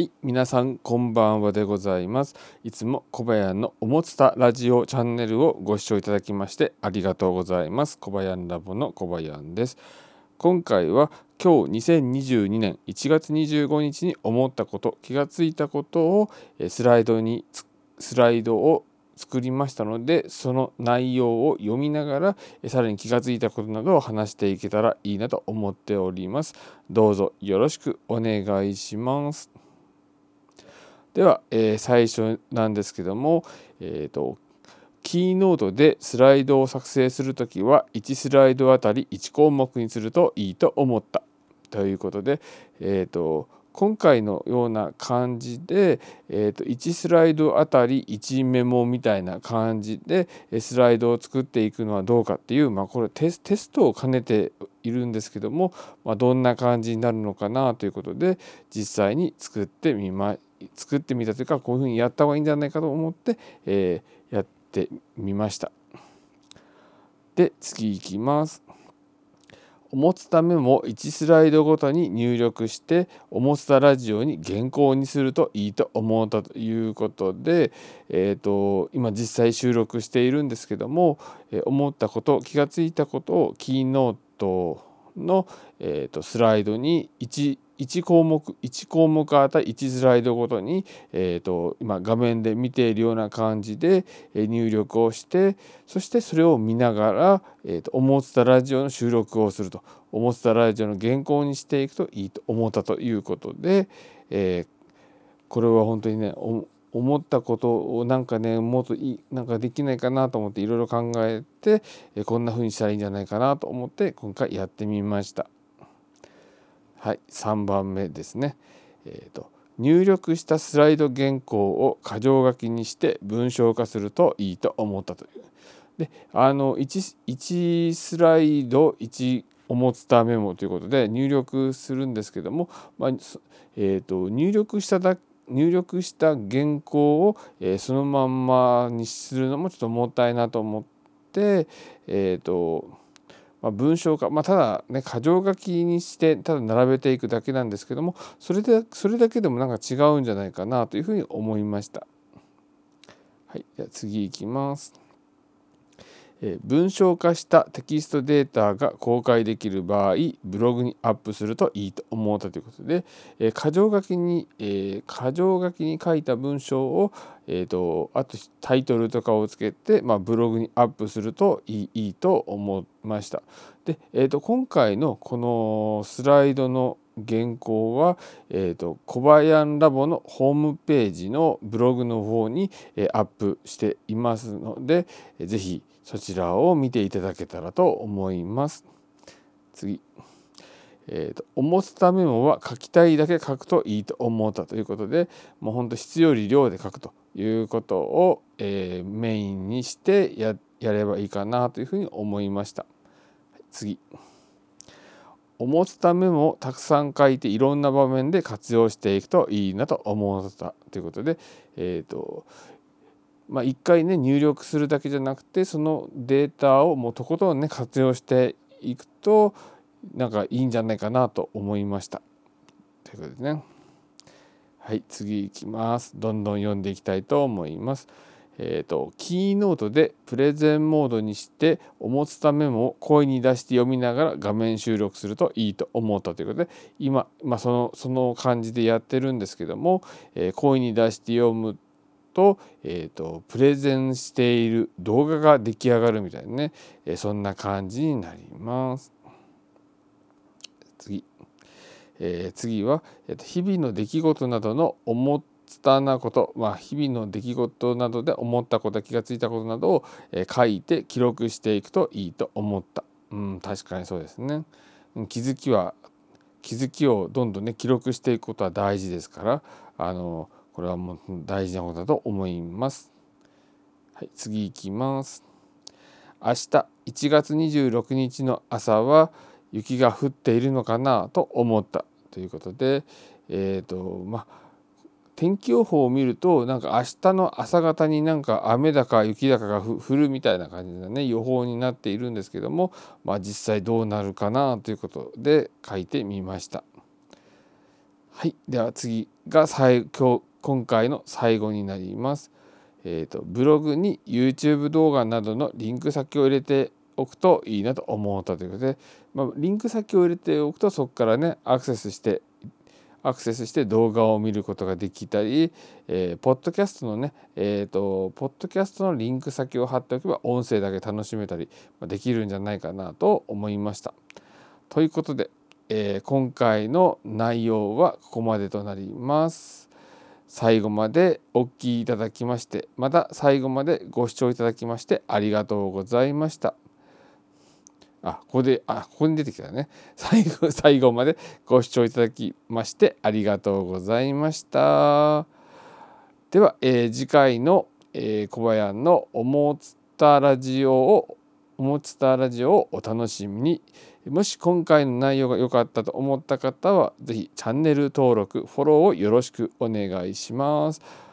はい皆さんこんばんはでございます。いつも小林のおもつたラジオチャンネルをご視聴いただきましてありがとうございます。小林ラボの小林です。今回は今日2022年1月25日に思ったこと気がついたことをスライドにスライドを作りましたのでその内容を読みながらさらに気がついたことなどを話していけたらいいなと思っております。どうぞよろしくお願いします。では、えー、最初なんですけども、えーと、キーノートでスライドを作成するときは1スライドあたり1項目にするといいと思った。ということで、えーと、今回のような感じで、えー、と1スライドあたり1メモみたいな感じでスライドを作っていくのはどうかっていう、まあ、これテステストを兼ねているんですけども、まあ、どんな感じになるのかなということで実際に作ってみま作ってみたというかこういうふうにやった方がいいんじゃないかと思って、えー、やってみました。で次いきます。おもつたメモ1スライドごとに入力しておもつたラジオに原稿にするといいと思ったということで、えーと、今実際収録しているんですけども、え、思ったこと気がついたことをキーノートの、えーとスライドに1 1項目1項目あたり1スライドごとに、えーと、今画面で見ているような感じで入力をしてそしてそれを見ながら、えーと、思ってたラジオの収録をすると。思ってたラジオの原稿にしていくといいと思ったということで、えー、これは本当にね思ったことをなんかねもっといいなんかできないかなと思っていろいろ考えてこんな風にしたらいいんじゃないかなと思って今回やってみました。はい、3番目ですね。えーと、入力したスライド原稿を箇条書きにして文章化するといいと思ったという。であの 1, 1スライド1おもつたメモということで入力するんですけども、まあえーと、入力しただ入力した原稿を、え、そのまんまにするのもちょっともったいなと思って、えーとまあ、文章化、まあ、ただね箇条書きにしてただ並べていくだけなんですけどもそれでそれだけでもなんか違うんじゃないかなというふうに思いました。はい、じゃ次いきます。え文章化したテキストデータが公開できる場合ブログにアップするといいと思ったということで、え箇条書きに、え箇条書きに書いた文章を、えーと、あとタイトルとかをつけて、まあ、ブログにアップするといいいいと思いました。で、えーと、今回のこのスライドの原稿は、えーと、小林ラボのホームページのブログの方に、えー、アップしていますので、えー、ぜひそちらを見ていただけたらと思います。次。えーと、重さメモは書きたいだけ書くといいと思ったということでもうほんと質より量で書くということを、えー、メインにしてややればいいかなというふうに思いました。次。おもつたメモをたくさん書いていろんな場面で活用していくといいなと思ったということで、えーとまあ、1回ね入力するだけじゃなくてそのデータをもうとことんね活用していくとなんかいいんじゃないかなと思いました。ということでねはい次いきますどんどん読んでいきたいと思います。えーと、キーノートでプレゼンモードにしてお持つたメモを声に出して読みながら画面収録するといいと思ったということで今、まあ、そのその感じでやってるんですけども、えー、声に出して読むと,、えーと、プレゼンしている動画が出来上がるみたいなね、えー、そんな感じになります。次、えー、次は、えーと、日々の出来事などの思ったなこと、まあ、日々の出来事などで思ったこと気がついたことなどを、えー、書いて記録していくといいと思った。うん、確かにそうですね。気づきは気づきをどんどんね記録していくことは大事ですからあのこれはもう大事なことだと思います。はい、次いきます。明日1月26日の朝は雪が降っているのかなと思ったということで、えーとまあ、天気予報を見るとなんか明日の朝方になんか雨だか雪だかが降るみたいな感じのね予報になっているんですけども、まあ、実際どうなるかなということで書いてみました。はい、では次が最今日今回の最後になります。えーと、ブログに YouTube 動画などのリンク先を入れておくといいなと思ったということで、まあ、リンク先を入れておくとそこからねアクセスしてアクセスして動画を見ることができたり、えー、ポッドキャストのね、えーと、ポッドキャストのリンク先を貼っておけば音声だけ楽しめたりできるんじゃないかなと思いました。ということで、えー、今回の内容はここまでとなります。最後までお聴きいただきましてまた最後までご視聴いただきましてありがとうございました。あここであここに出てきたね 最後最後までご視聴いただきましてありがとうございました。では、えー、次回の、えー、小林の「おもつたラジオ」をおもつたラジオをお楽しみに。もし今回の内容が良かったと思った方は是非チャンネル登録フォローをよろしくお願いします。